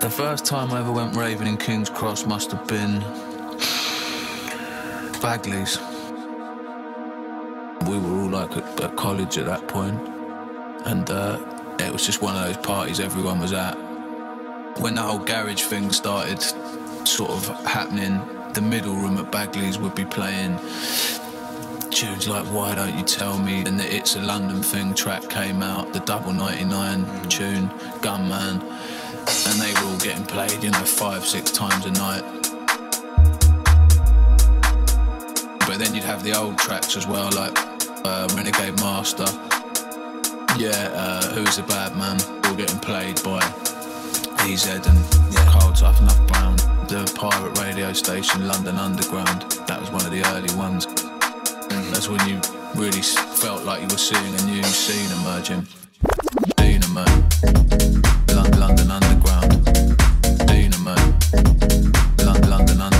The first time I ever went raving in King's Cross must have been Bagley's. We were all like at, at college at that point, and uh, it was just one of those parties everyone was at. When the whole garage thing started sort of happening, the middle room at Bagley's would be playing tunes like Why Don't You Tell Me and the It's a London Thing track came out, the Double 99 tune, Gunman, and they were all getting played, you know, five, six times a night. But then you'd have the old tracks as well, like uh, Renegade Master, yeah, uh, Who's a Bad Man, all getting played by EZ and yeah. Carl Tough Enough Brown, the pirate radio station London Underground. That was one of the early ones. That's when you really felt like you were seeing a new scene emerging. Dynamo, London Underground. Dynamo, London Underground.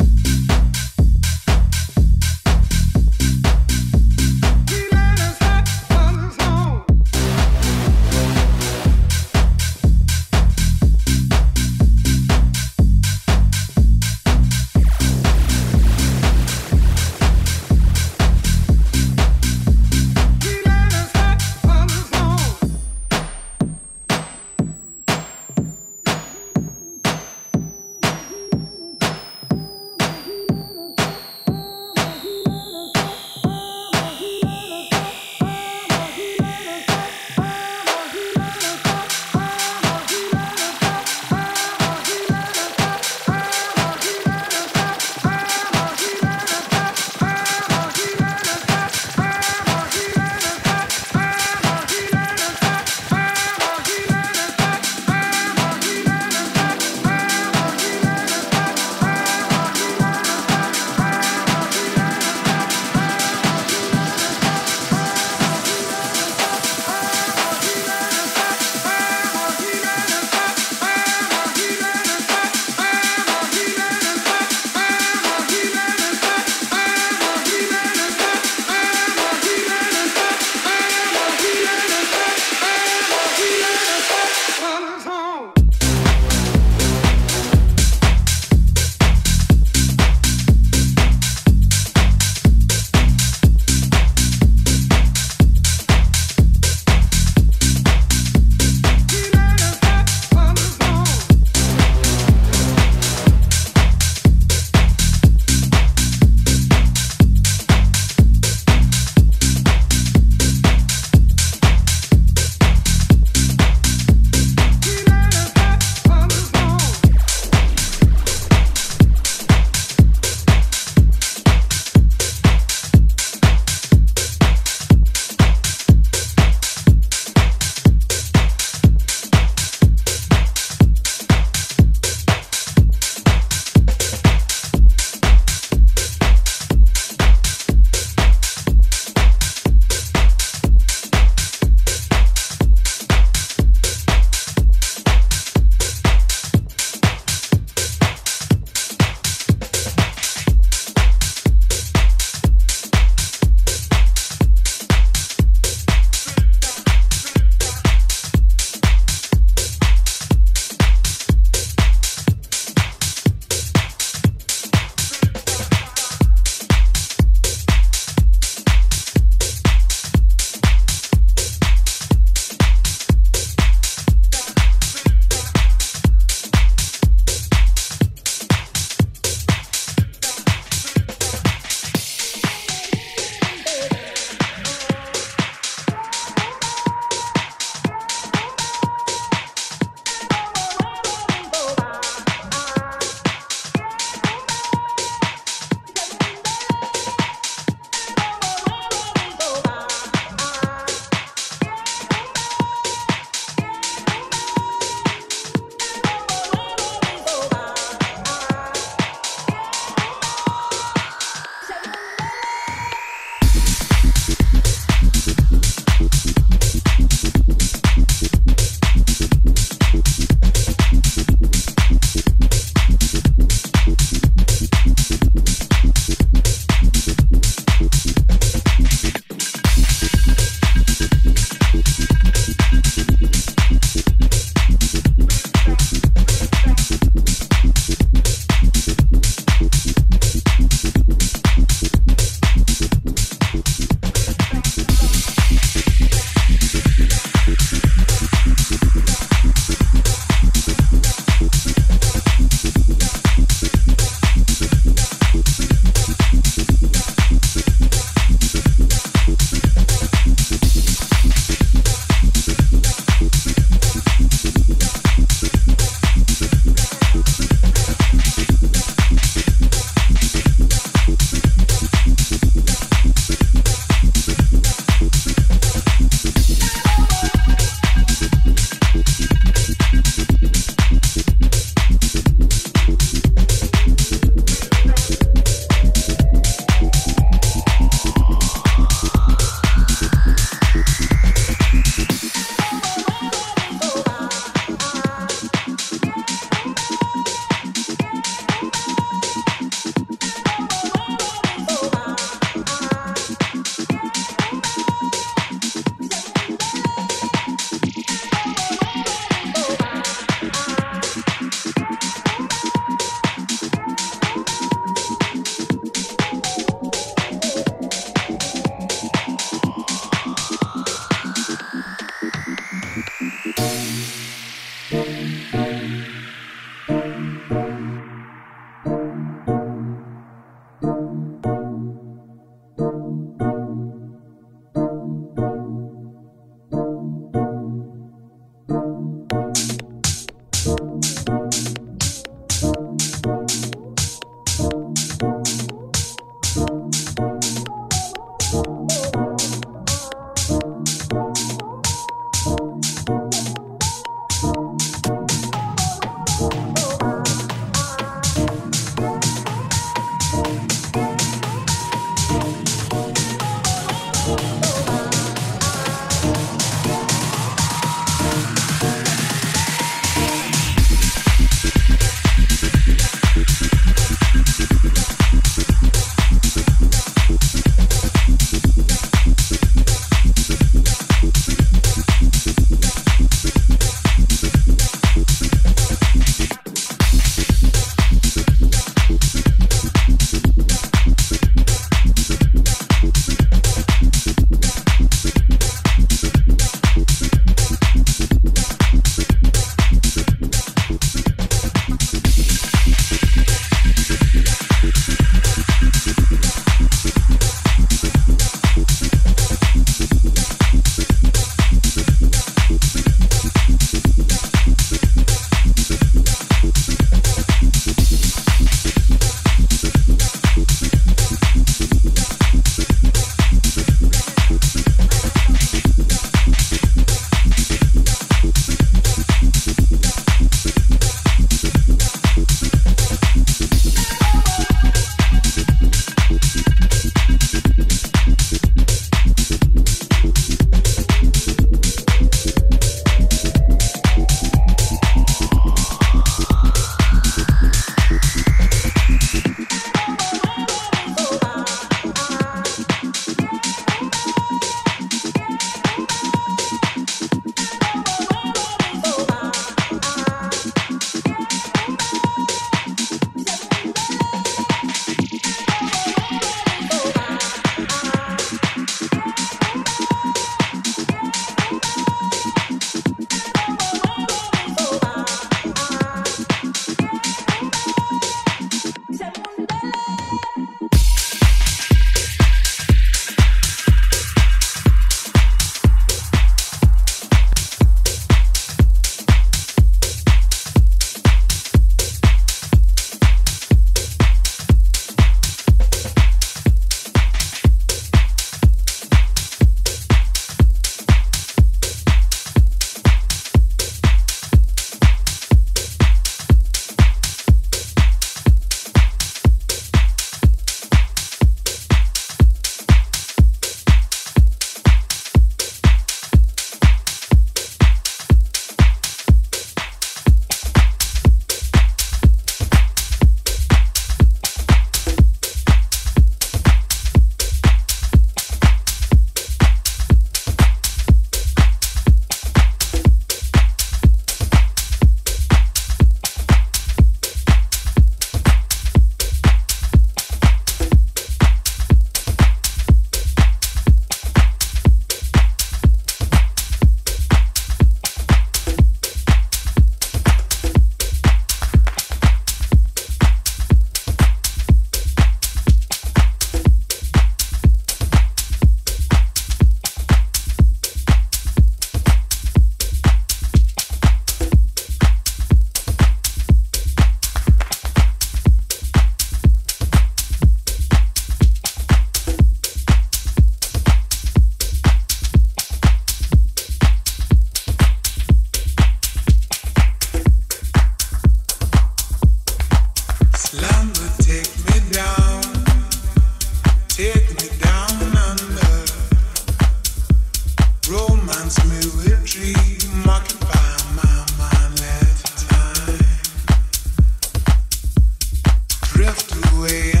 drift away.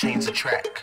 Change the track.